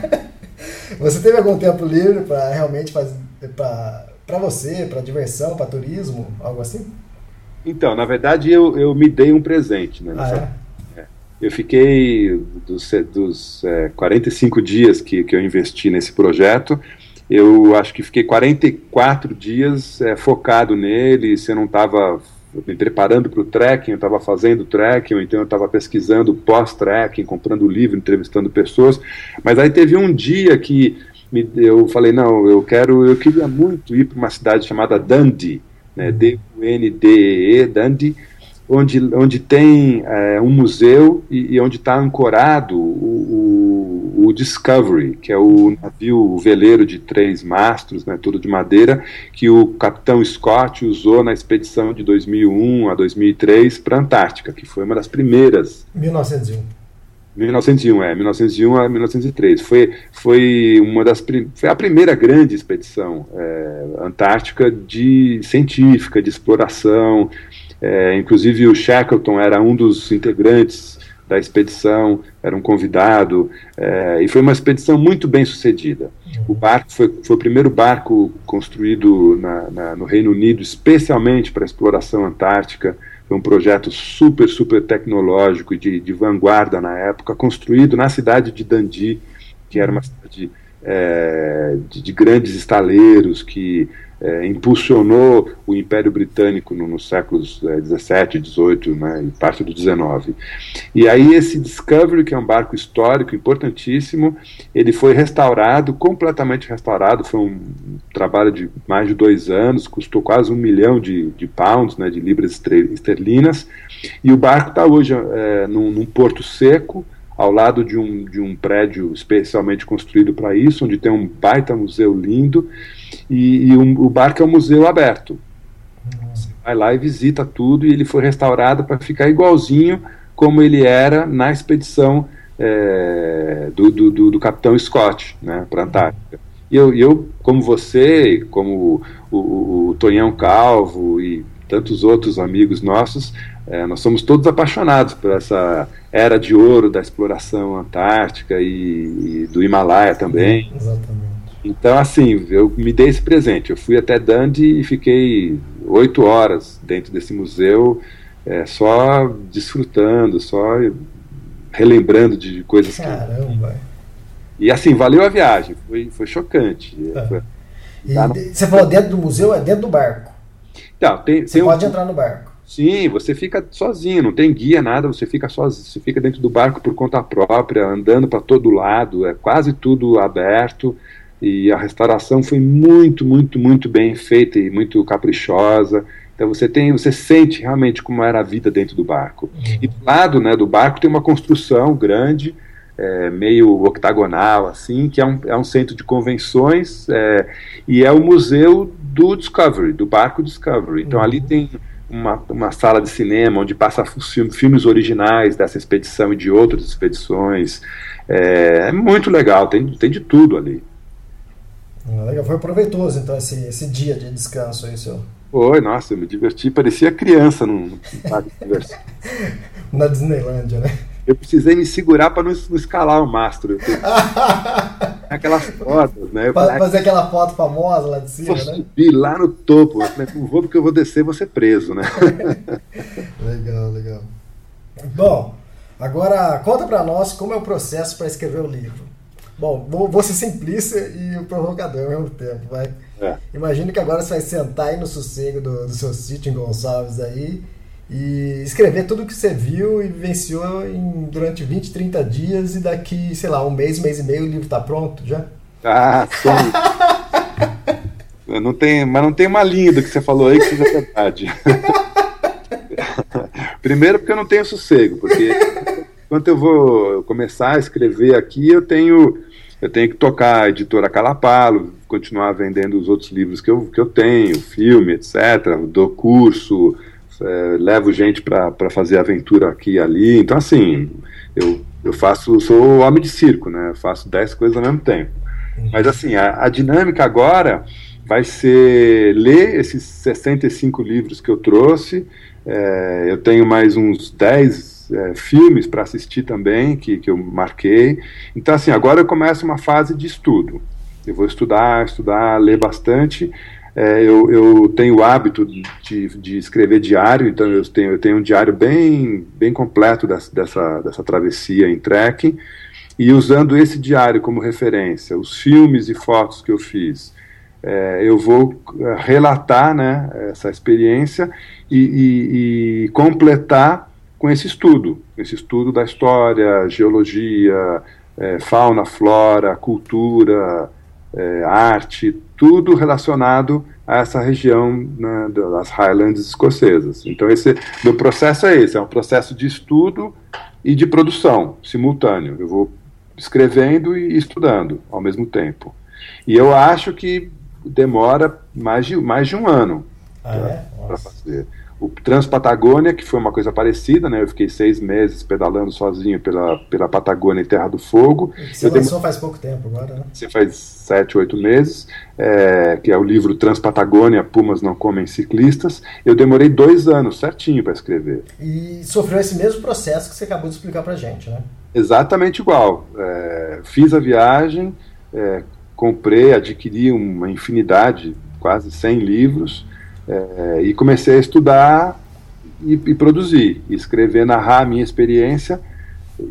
você teve algum tempo livre para realmente fazer. Pra para você, para diversão, para turismo, algo assim? Então, na verdade, eu, eu me dei um presente. Né, ah, é? É. Eu fiquei dos, dos é, 45 dias que, que eu investi nesse projeto, eu acho que fiquei 44 dias é, focado nele, você não estava me preparando para o trekking, eu estava fazendo trekking, ou então eu estava pesquisando pós-trekking, comprando livro, entrevistando pessoas. Mas aí teve um dia que me, eu falei, não, eu quero, eu queria muito ir para uma cidade chamada Dundee, né, D-U-N-D-E-E, Dundee, onde, onde tem é, um museu e, e onde está ancorado o, o, o, Discovery, que é o navio veleiro de três mastros, né, tudo de madeira, que o capitão Scott usou na expedição de 2001 a 2003 para a Antártica, que foi uma das primeiras. 1901. 1901, é, 1901 a 1903. Foi, foi, uma das, foi a primeira grande expedição é, antártica de científica, de exploração, é, inclusive o Shackleton era um dos integrantes da expedição, era um convidado, é, e foi uma expedição muito bem sucedida. O barco foi, foi o primeiro barco construído na, na, no Reino Unido, especialmente para a exploração antártica. Foi um projeto super, super tecnológico e de, de vanguarda na época, construído na cidade de Dundee, que era uma cidade é, de, de, grandes estaleiros que é, impulsionou o Império Britânico no, nos séculos é, 17, 18 né, e parte do 19. E aí esse Discovery, que é um barco histórico importantíssimo, ele foi restaurado, completamente restaurado, foi um trabalho de mais de dois anos, custou quase um milhão de, de pounds, né, de libras esterlinas, e o barco está hoje é, num, num porto seco, ao lado de um, de um prédio especialmente construído para isso, onde tem um baita museu lindo, e, e um, o barco é um museu aberto. Você vai lá e visita tudo, e ele foi restaurado para ficar igualzinho como ele era na expedição é, do, do, do, do, capitão Scott né, para a Antártica. E eu, eu, como você, como o, o, o Tonhão Calvo e tantos outros amigos nossos, é, nós somos todos apaixonados por essa era de ouro da exploração antártica e, e do Himalaia também. Exatamente. Então, assim, eu me dei esse presente. Eu fui até Dundee e fiquei oito horas dentro desse museu, é, só desfrutando, só relembrando de coisas Caramba. que. E assim, valeu a viagem, foi, foi chocante. Ah. Foi... E tá você falou dentro do museu, é dentro do barco. Então, tem, você tem pode um... entrar no barco. Sim, você fica sozinho, não tem guia, nada, você fica sozinho, você fica dentro do barco por conta própria, andando para todo lado, é quase tudo aberto e a restauração foi muito, muito, muito bem feita e muito caprichosa. Então você tem, você sente realmente como era a vida dentro do barco. Uhum. E do lado, né, do barco tem uma construção grande, é, meio octagonal assim, que é um, é um centro de convenções é, e é o museu do Discovery, do barco Discovery. Então uhum. ali tem uma, uma sala de cinema onde passa filmes originais dessa expedição e de outras expedições. É, é muito legal, tem, tem de tudo ali. Ah, legal, foi proveitoso então esse, esse dia de descanso aí, seu. Foi, nossa, eu me diverti, parecia criança num parque de diversão. Na Disneylândia, né? Eu precisei me segurar para não, não, escalar o mastro. Aquelas fotos, né? Pra fazer aquela foto famosa lá de cima, vou né? subir lá no topo. Não vou porque eu vou descer e vou ser preso, né? legal, legal. Bom, agora conta para nós como é o processo para escrever o livro. Bom, vou, vou ser simplista e o provocador ao mesmo tempo, vai. É. Imagino que agora você vai sentar aí no sossego do, do seu sítio em Gonçalves aí e escrever tudo que você viu e vivenciou em, durante 20, 30 dias e daqui, sei lá, um mês, mês e meio o livro está pronto já? Ah, sim. não tem, mas não tem uma linha do que você falou aí que seja verdade. Primeiro porque eu não tenho sossego, porque quando eu vou começar a escrever aqui, eu tenho eu tenho que tocar a editora Calapalo, continuar vendendo os outros livros que eu, que eu tenho, filme, etc. Dou curso, é, levo gente para fazer aventura aqui e ali. Então, assim, eu, eu faço, sou homem de circo, né? Eu faço dez coisas ao mesmo tempo. Mas, assim, a, a dinâmica agora vai ser ler esses 65 livros que eu trouxe. É, eu tenho mais uns 10 é, filmes para assistir também, que, que eu marquei. Então, assim, agora eu começo uma fase de estudo. Eu vou estudar, estudar, ler bastante. É, eu, eu, tenho o hábito de, de, escrever diário, então eu tenho, eu tenho um diário bem, bem completo dessa, dessa, dessa travessia em trekking. E usando esse diário como referência, os filmes e fotos que eu fiz, é, eu vou é, relatar né, essa experiência e, e, e, completar com esse estudo, esse estudo da história, geologia, é, fauna, flora, cultura, é, arte, tudo relacionado a essa região né, das Highlands escocesas. Então esse meu processo é esse, é um processo de estudo e de produção simultâneo. Eu vou escrevendo e estudando ao mesmo tempo. E eu acho que demora mais de, mais de um ano ah, para é? fazer. O Transpatagônia, que foi uma coisa parecida, né? Eu fiquei seis meses pedalando sozinho pela, pela Patagônia e Terra do Fogo. Você lançou faz pouco tempo agora, né? Você faz sete, oito meses, é, que é o livro Transpatagônia, Pumas Não Comem Ciclistas. Eu demorei dois anos certinho para escrever. E sofreu esse mesmo processo que você acabou de explicar para gente, né? Exatamente igual. É, fiz a viagem, é, comprei, adquiri uma infinidade, quase 100 livros, é, e comecei a estudar e, e, produzir, e escrever, narrar a minha experiência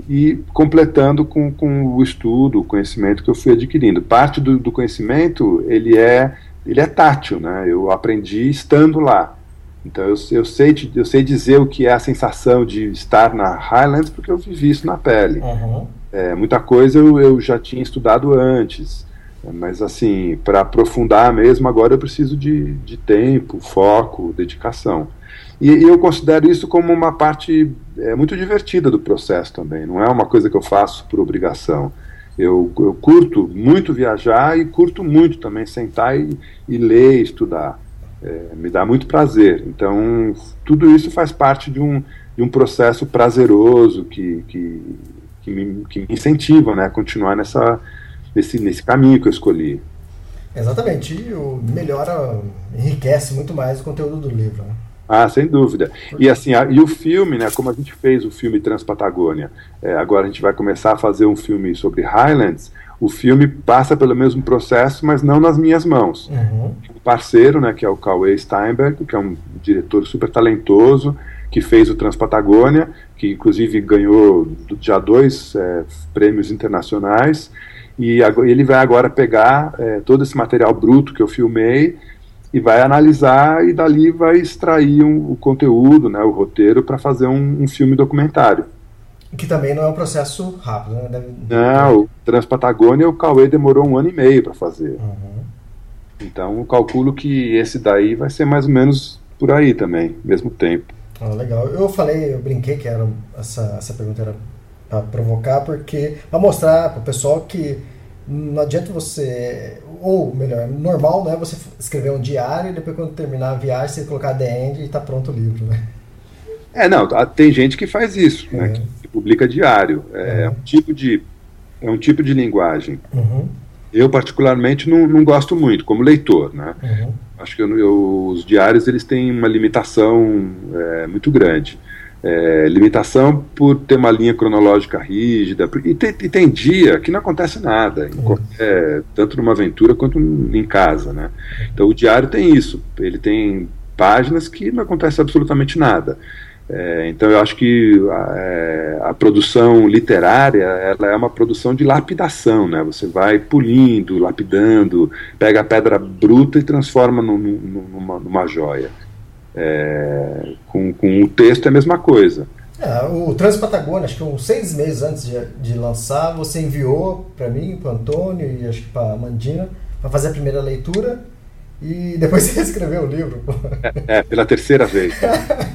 e completando com, com o estudo, o conhecimento que eu fui adquirindo. Parte do, do conhecimento ele é ele é tátil, né? Eu aprendi estando lá. Então eu, eu, sei, eu sei dizer o que é a sensação de estar na Highlands porque eu vivi isso na pele. Uhum. É, muita coisa eu, eu já tinha estudado antes. Mas, assim, para aprofundar mesmo, agora eu preciso de, de tempo, foco, dedicação. E, e, eu considero isso como uma parte é, muito divertida do processo também. Não é uma coisa que eu faço por obrigação. Eu, eu curto muito viajar e curto muito também sentar e, e ler, estudar. É, me dá muito prazer. Então, tudo isso faz parte de um, de um processo prazeroso que, que, que, me, que me incentiva né, a continuar nessa, nesse, nesse caminho que eu escolhi. Exatamente, e o melhora, enriquece muito mais o conteúdo do livro. Né? Ah, sem dúvida. E assim, a, e o filme, né, como a gente fez o filme Transpatagônia, é, agora a gente vai começar a fazer um filme sobre Highlands, o filme passa pelo mesmo processo, mas não nas minhas mãos. Uhum. Um parceiro, né, que é o Cauê Steinberg, que é um diretor super talentoso, que fez o Transpatagônia, que inclusive ganhou já dois é, prêmios internacionais, e ele vai agora pegar é, todo esse material bruto que eu filmei e vai analisar e dali vai extrair um, o conteúdo, né, o roteiro, para fazer um, um, filme documentário. Que também não é um processo rápido, né? Deve... Não, o Transpatagônia o Cauê demorou um ano e meio para fazer. Uhum. Então eu calculo que esse daí vai ser mais ou menos por aí também, mesmo tempo. Ah, legal. Eu falei, eu brinquei que era essa, essa pergunta era para provocar, porque para mostrar para o pessoal que não adianta você, ou melhor, normal não é você escrever um diário e depois quando terminar a viagem você colocar the end e está pronto o livro, né? É, não, tem gente que faz isso, né, é. né, que publica diário, é, uhum. um tipo de é um tipo de linguagem. Uhum. Eu particularmente não, não gosto muito, como leitor, né? Uhum. Acho que eu, eu, os diários eles têm uma limitação é, muito grande é, limitação por ter uma linha cronológica rígida. E tem, e tem dia que não acontece nada, qualquer, tanto numa aventura quanto em casa. Né? Então o diário tem isso, ele tem páginas que não acontece absolutamente nada. É, então eu acho que a, é, a, produção literária ela é uma produção de lapidação, né? Você vai pulindo, lapidando, pega a pedra bruta e transforma num, numa, numa joia. É, com, com o texto é a mesma coisa. É, o Transpatagônia, acho que uns seis meses antes de, de lançar, você enviou para mim, para Antônio e acho que para a Mandina, para fazer a primeira leitura e depois você escreveu o livro. É, é pela terceira vez.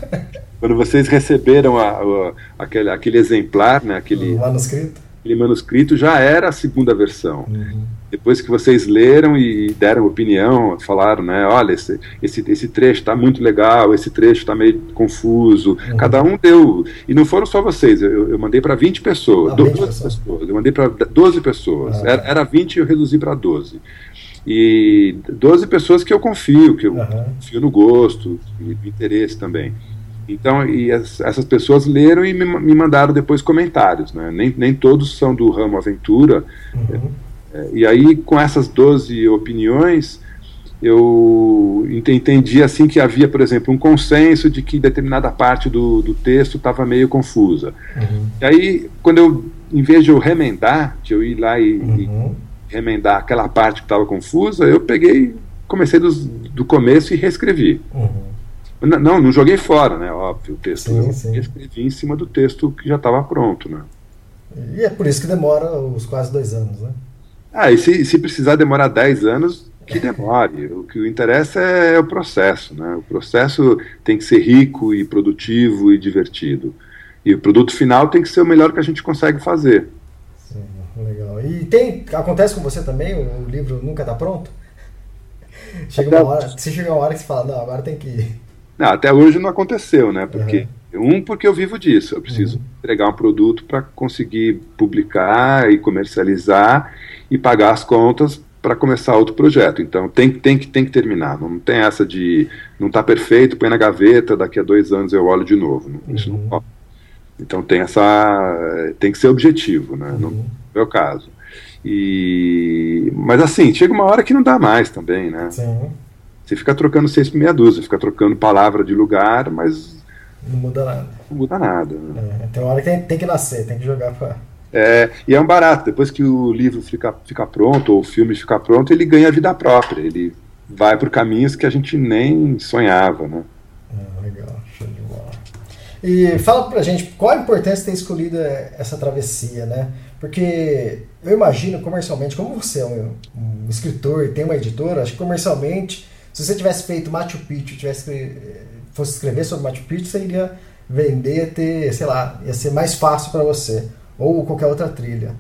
Quando vocês receberam a, a, aquele, aquele exemplar, né, aquele o manuscrito, aquele manuscrito já era a segunda versão. Uhum. Depois que vocês leram e deram opinião, falaram, né, olha, esse, esse, esse trecho está muito legal, esse trecho está meio confuso. Uhum. Cada um deu. E não foram só vocês, eu, eu mandei para 20 pessoas, ah, 12 pessoas. pessoas. Eu mandei para 12 pessoas. Ah. Era, era 20 e eu reduzi para 12 e 12 pessoas que eu confio, que eu uhum. confio no gosto e no interesse também. Então, e as, essas pessoas leram e me, me, mandaram depois comentários, né? Nem, nem todos são do ramo aventura. Uhum. É, e aí, com essas 12 opiniões, eu entendi assim que havia, por exemplo, um consenso de que determinada parte do, do texto estava meio confusa. Uhum. E aí, quando eu, em vez de eu remendar, de eu ir lá e, uhum. e remendar aquela parte que estava confusa, eu peguei comecei dos, do começo e reescrevi. Uhum. Não, não joguei fora, né? Óbvio, o texto sim, eu sim. escrevi em cima do texto que já estava pronto, né? E é por isso que demora os quase dois anos, né? Ah, e se, se precisar demorar 10 anos, que demore. O que interessa é, é o processo, né? O processo tem que ser rico e produtivo e divertido. E o produto final tem que ser o melhor que a gente consegue fazer. Sim, legal. E tem, acontece com você também? O livro nunca está pronto? Chega uma hora, você chega uma hora que você fala, não, agora tem que não, até hoje não aconteceu, né? Porque uhum. um porque eu vivo disso, eu preciso uhum. entregar um produto para conseguir publicar e comercializar e pagar as contas para começar outro projeto. Então tem, tem, que, tem que terminar. Não tem essa de não está perfeito, põe na gaveta, daqui a dois anos eu olho de novo. Isso não uhum. pode. Então tem essa. tem que ser objetivo, né? Uhum. No meu caso. E, mas assim, chega uma hora que não dá mais também, né? Sim. Você fica trocando seis por meia dúzia, fica trocando palavra de lugar, mas. Não muda nada. Não muda nada. Né? É, tem uma hora que tem, tem, que nascer, tem que jogar pra. É, e é um barato, depois que o livro fica, fica pronto, ou o filme fica pronto, ele ganha vida própria, ele vai por caminhos que a gente nem sonhava, né? É, legal, show de bola. E fala pra gente, qual a importância de ter escolhido essa travessia, né? Porque eu imagino comercialmente, como você é um, um escritor e tem uma editora, acho que comercialmente se você tivesse feito Machu Picchu, tivesse, fosse escrever sobre Machu Picchu, você iria vender, ter, sei lá, ia ser mais fácil para você. Ou qualquer outra trilha.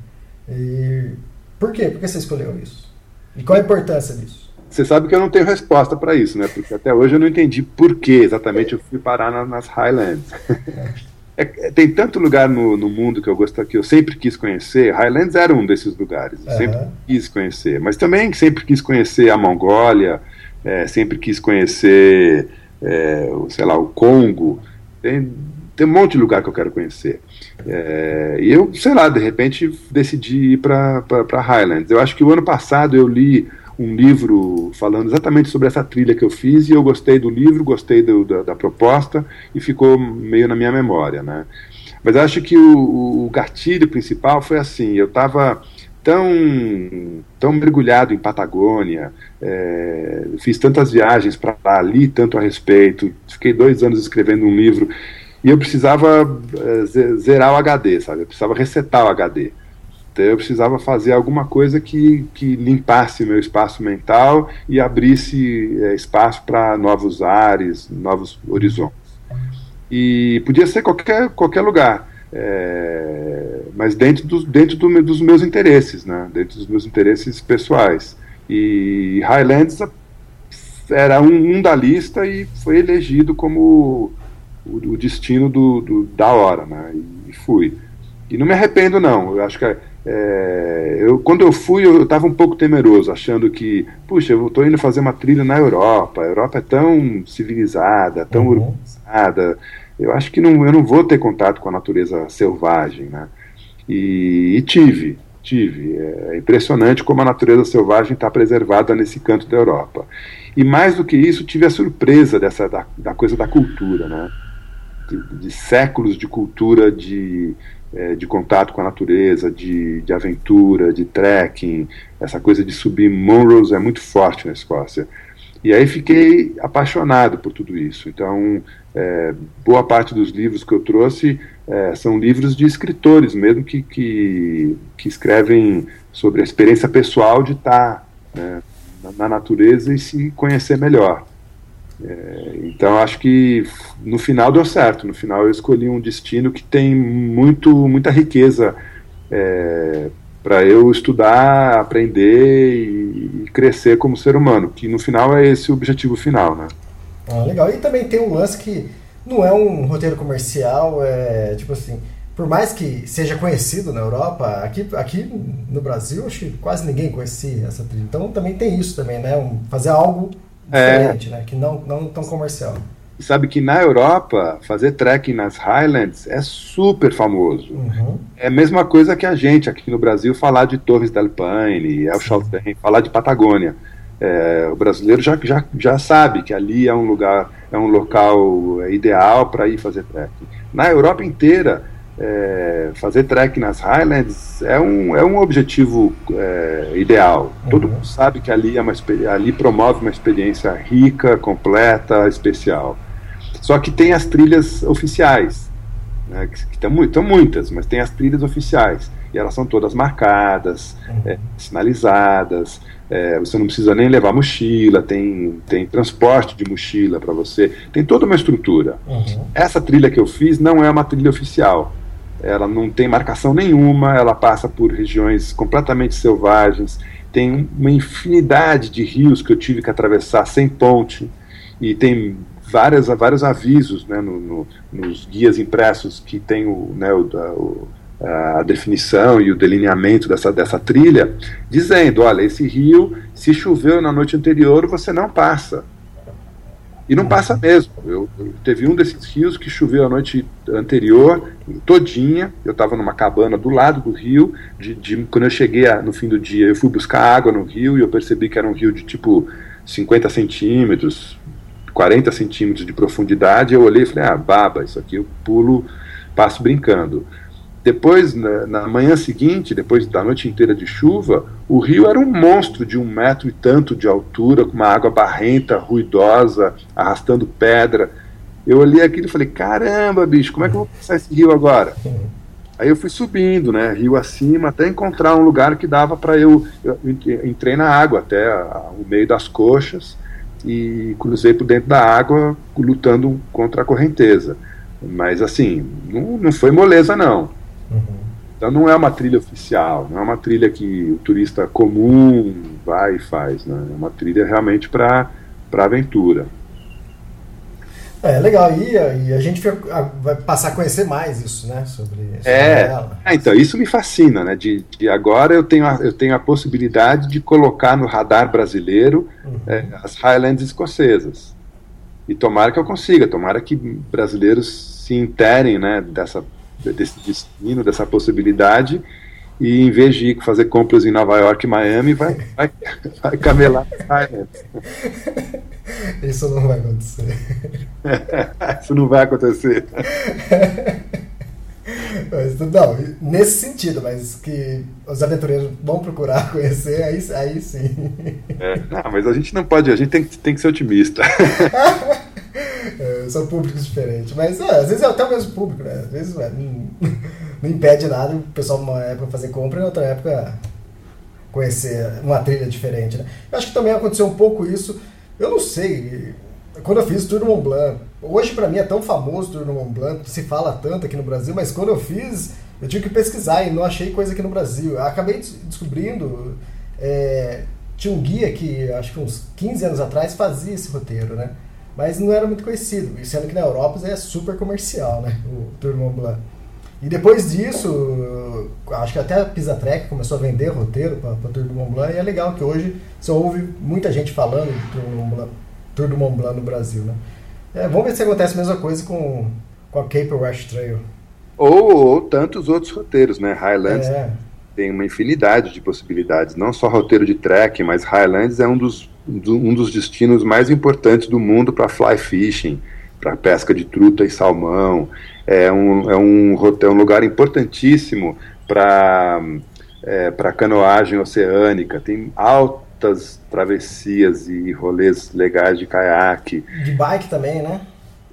E por quê? Por que você escolheu isso? E qual a importância disso? Você sabe que eu não tenho resposta para isso, né? Porque até hoje eu não entendi por que exatamente eu fui parar na, nas Highlands. É, é, tem tanto lugar no, no, mundo que eu gosto que eu sempre quis conhecer. Highlands era um desses lugares, eu uhum. sempre quis conhecer. Mas também sempre quis conhecer a Mongólia, é, sempre quis conhecer, é, sei lá, o Congo. Tem, tem um monte de lugar que eu quero conhecer. É, e eu, sei lá, de repente decidi ir para Highlands. Eu acho que o ano passado eu li um livro falando exatamente sobre essa trilha que eu fiz e eu gostei do livro, gostei do, da, da, proposta e ficou meio na minha memória, né? Mas acho que o, o gatilho principal foi assim, eu estava tão, tão mergulhado em Patagônia, é, fiz tantas viagens para lá, li tanto a respeito, fiquei dois anos escrevendo um livro e eu precisava é, zerar o HD, sabe? Eu precisava resetar o HD. Então eu precisava fazer alguma coisa que, que limpasse meu espaço mental e abrisse é, espaço para novos ares, novos horizontes. E podia ser qualquer, qualquer lugar é, mas dentro, do, dentro do, dos meus interesses, né? dentro dos meus interesses pessoais. E Highlands era um, um da lista e foi elegido como o, o destino do, do, da hora, né? E, fui. E não me arrependo, não. Eu acho que é, eu, quando eu fui, eu estava um pouco temeroso, achando que, puxa, eu estou indo fazer uma trilha na Europa. A Europa é tão civilizada, tão uhum. urbanizada eu acho que não, eu não vou ter contato com a natureza selvagem, né? E, e tive, tive. É impressionante como a natureza selvagem está preservada nesse canto da Europa. E mais do que isso, tive a surpresa dessa da, da coisa da cultura, né? De, de séculos de cultura de, é, de contato com a natureza, de, de aventura, de trekking, essa coisa de subir Monrose é muito forte na Escócia. E aí fiquei apaixonado por tudo isso. Então, é, boa parte dos livros que eu trouxe é, são livros de escritores mesmo que, que, que, escrevem sobre a experiência pessoal de estar né, na, na, natureza e se conhecer melhor. É, então acho que no final deu certo. No final eu escolhi um destino que tem muito, muita riqueza é, para eu estudar, aprender e, crescer como ser humano, que no final é esse o objetivo final, né? Ah, legal. E também tem um lance que não é um roteiro comercial, é tipo assim, por mais que seja conhecido na Europa, aqui, aqui no Brasil acho que quase ninguém conhecia essa trilha. Então também tem isso também, né? Um, fazer algo é. diferente, é. né? Que não, não tão comercial. Sabe que na Europa, fazer trekking nas Highlands é super famoso. Uhum. É a mesma coisa que a gente aqui no Brasil falar de Torres del Paine, El Chaltén, falar de Patagônia. É, o brasileiro já, já, já sabe que ali é um lugar, é um local ideal para ir fazer trekking. Na Europa inteira, é, fazer trek nas Highlands é um, é um objetivo é, ideal. Uhum. Todo mundo sabe que ali, é uma, ali promove uma experiência rica, completa, especial. Só que tem as trilhas oficiais, né, que estão muitas, mas tem as trilhas oficiais. E elas são todas marcadas, uhum. é, sinalizadas. É, você não precisa nem levar mochila, tem, tem transporte de mochila para você, tem toda uma estrutura. Uhum. Essa trilha que eu fiz não é uma trilha oficial ela não tem marcação nenhuma, ela passa por regiões completamente selvagens, tem uma infinidade de rios que eu tive que atravessar sem ponte, e tem várias, vários avisos né, no, no, nos guias impressos que tem o, né, o, o, a definição e o delineamento dessa, dessa trilha, dizendo: olha, esse rio, se choveu na noite anterior, você não passa. E não passa mesmo. Eu, eu, teve um desses rios que choveu a noite anterior, todinha. Eu estava numa cabana do lado do rio. De, de, quando eu cheguei a, no fim do dia, eu fui buscar água no rio e eu percebi que era um rio de tipo 50 centímetros, 40 centímetros de profundidade. Eu olhei e falei: ah, baba, isso aqui eu pulo, passo brincando. Depois, na, na, manhã seguinte, depois da noite inteira de chuva, o rio era um monstro de um metro e tanto de altura, com uma água barrenta, ruidosa, arrastando pedra. Eu olhei aquilo e falei: caramba, bicho, como é que eu vou passar esse rio agora? Aí eu fui subindo, né, rio acima, até encontrar um lugar que dava para eu, eu. Entrei na água até o meio das coxas e cruzei por dentro da água, lutando contra a correnteza. Mas assim, não, não foi moleza, não. Uhum. Então não é uma trilha oficial, não é uma trilha que o turista comum vai e faz, né? é uma trilha realmente para aventura. É legal, e, e a gente vai passar a conhecer mais isso, né? Sobre, sobre é, é, então, isso me fascina, né? De, de, agora eu tenho, a, eu tenho a possibilidade de colocar no radar brasileiro uhum. é, as Highlands escocesas. E tomara que eu consiga, tomara que brasileiros se interem né, dessa desse destino, dessa possibilidade, e em vez de ir fazer compras em Nova York e Miami, vai, vai, vai camelar Isso não vai acontecer. Isso não vai acontecer. Mas, não, nesse sentido, mas que os aventureiros vão procurar conhecer, aí, aí sim. É, não, mas a gente não pode, a gente tem, tem que ser otimista. É, são públicos diferentes. Mas é, às vezes é até o mesmo público, né? Às vezes é, não, não, impede nada o pessoal numa época fazer compra e outra época conhecer uma trilha diferente, né? Eu acho que também aconteceu um pouco isso. Eu não sei. Quando eu fiz Tour do Mont Blanc, hoje para mim é tão famoso o Tour do Mont Blanc, se fala tanto aqui no Brasil, mas quando eu fiz, eu tive que pesquisar e não achei coisa aqui no Brasil. Eu acabei descobrindo. É, tinha um guia que, acho que uns 15 anos atrás, fazia esse roteiro, né? mas não era muito conhecido, sendo que na Europa é super comercial, né, o Tour Mont Blanc. E depois disso, acho que até a Pisatrek começou a vender roteiro para o Tour do Mont Blanc, e é legal que hoje você ouve muita gente falando do Tour do Mont Blanc, Tour do Mont Blanc no Brasil, né. É, vamos ver se acontece a mesma coisa com, com a Cape Rush Trail. Ou, ou tantos outros roteiros, né, Highlands... É. Tem uma infinidade de possibilidades, não só roteiro de trek, mas Highlands é um dos um dos destinos mais importantes do mundo para fly fishing, para pesca de truta e salmão. É um, é um, é um lugar importantíssimo para é, para canoagem oceânica. Tem altas travessias e rolês legais de caiaque. De bike também, né?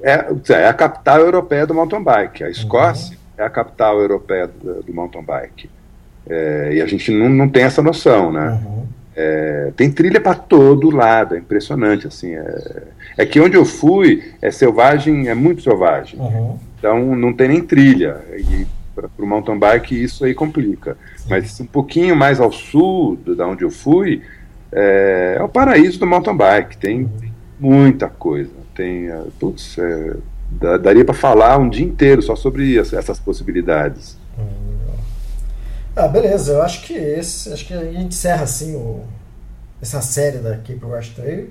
É, é a capital europeia do mountain bike. A Escócia uhum. é a capital europeia do, do mountain bike. É, e a gente não, não tem essa noção, né? Uhum. É, tem trilha para todo lado, é impressionante assim. É, é, que onde eu fui é selvagem, é muito selvagem. Uhum. Então não tem nem trilha. E para o mountain bike isso aí complica. Sim. Mas um pouquinho mais ao sul da onde eu fui é, é, o paraíso do mountain bike. Tem, uhum. muita coisa. Tem, é, putz, é, daria para falar um dia inteiro só sobre essas possibilidades. Uhum. Ah, beleza. Eu acho que esse, acho que a gente encerra assim o, essa série da Cape Rush Trail.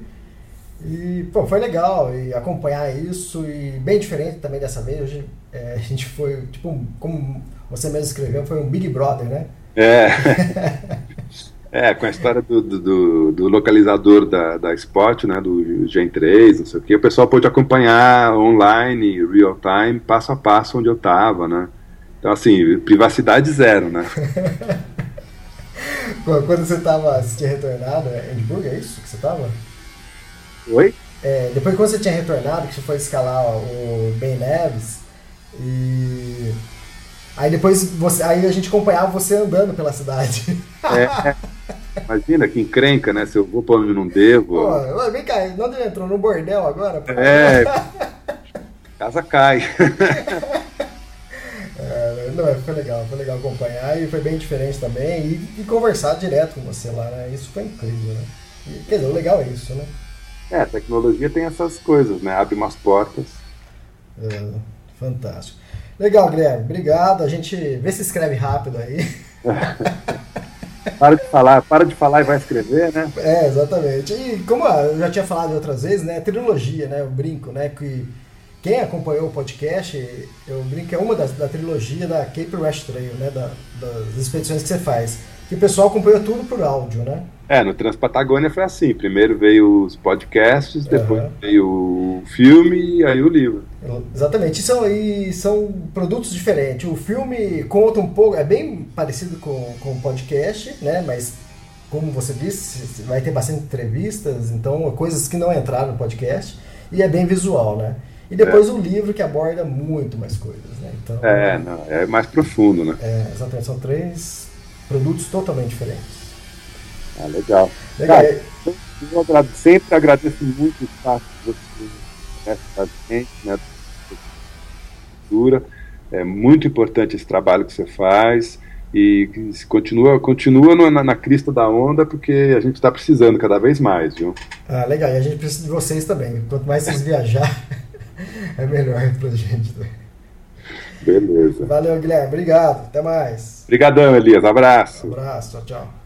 E, pô, foi legal e acompanhar isso e bem diferente também dessa vez. Hoje é, a gente foi, tipo, como você mesmo escreveu, foi um Big Brother, né? É. é, com a história do, do, do, localizador da, da Spot, né, do Gen 3, não sei o que, o pessoal pôde acompanhar online, real time, passo a passo onde eu estava, né? Então, assim, privacidade zero, né? Quando você tava, você tinha retornado, é Edimburgo, é isso que você tava? Oi? É, depois quando você tinha retornado, que você foi escalar o Ben Neves, e aí depois você, aí a gente acompanhava você andando pela cidade. É, imagina que encrenca, né? Se eu vou pra onde não devo. Pô, vem cá, não entrou no bordel agora? Pô? É, casa cai. É, não, foi legal, foi legal acompanhar e foi bem diferente também. E, e, conversar direto com você lá, né? Isso foi incrível, né? E, quer dizer, o legal é isso, né? É, a tecnologia tem essas coisas, né? Abre umas portas. É, fantástico. Legal, Guilherme. Obrigado. A gente vê se escreve rápido aí. para de falar, para de falar e vai escrever, né? É, exatamente. E como eu já tinha falado outras vezes, né? Trilogia, né? Eu brinco, né? Que quem acompanhou o podcast, eu brinco que é uma das, da trilogia da Cape West Trail, né? Da, das expedições que você faz. Que o pessoal acompanhou tudo por áudio, né? É, no Transpatagônia foi assim. Primeiro veio os podcasts, depois uhum. veio o filme e aí o livro. Exatamente. E são, e são produtos diferentes. O filme conta um pouco, é bem parecido com, com o podcast, né? Mas como você disse, vai ter bastante entrevistas, então coisas que não entraram no podcast. E é bem visual, né? E depois é. o livro que aborda muito mais coisas, né? Então, é, não, é mais profundo, né? É, exatamente. São três produtos totalmente diferentes. Ah, legal. legal. Cara, eu agrade, sempre agradeço muito o espaço que você nessa gente, né? É muito importante esse trabalho que você faz e continua, continua na, na crista da onda porque a gente está precisando cada vez mais, viu? Ah, legal. E a gente precisa de vocês também. Quanto mais vocês viajar, é melhor para a gente. Beleza. Valeu, Guilherme. Obrigado. Até mais. Obrigadão, Elias. Abraço. Abraço. Tchau, tchau.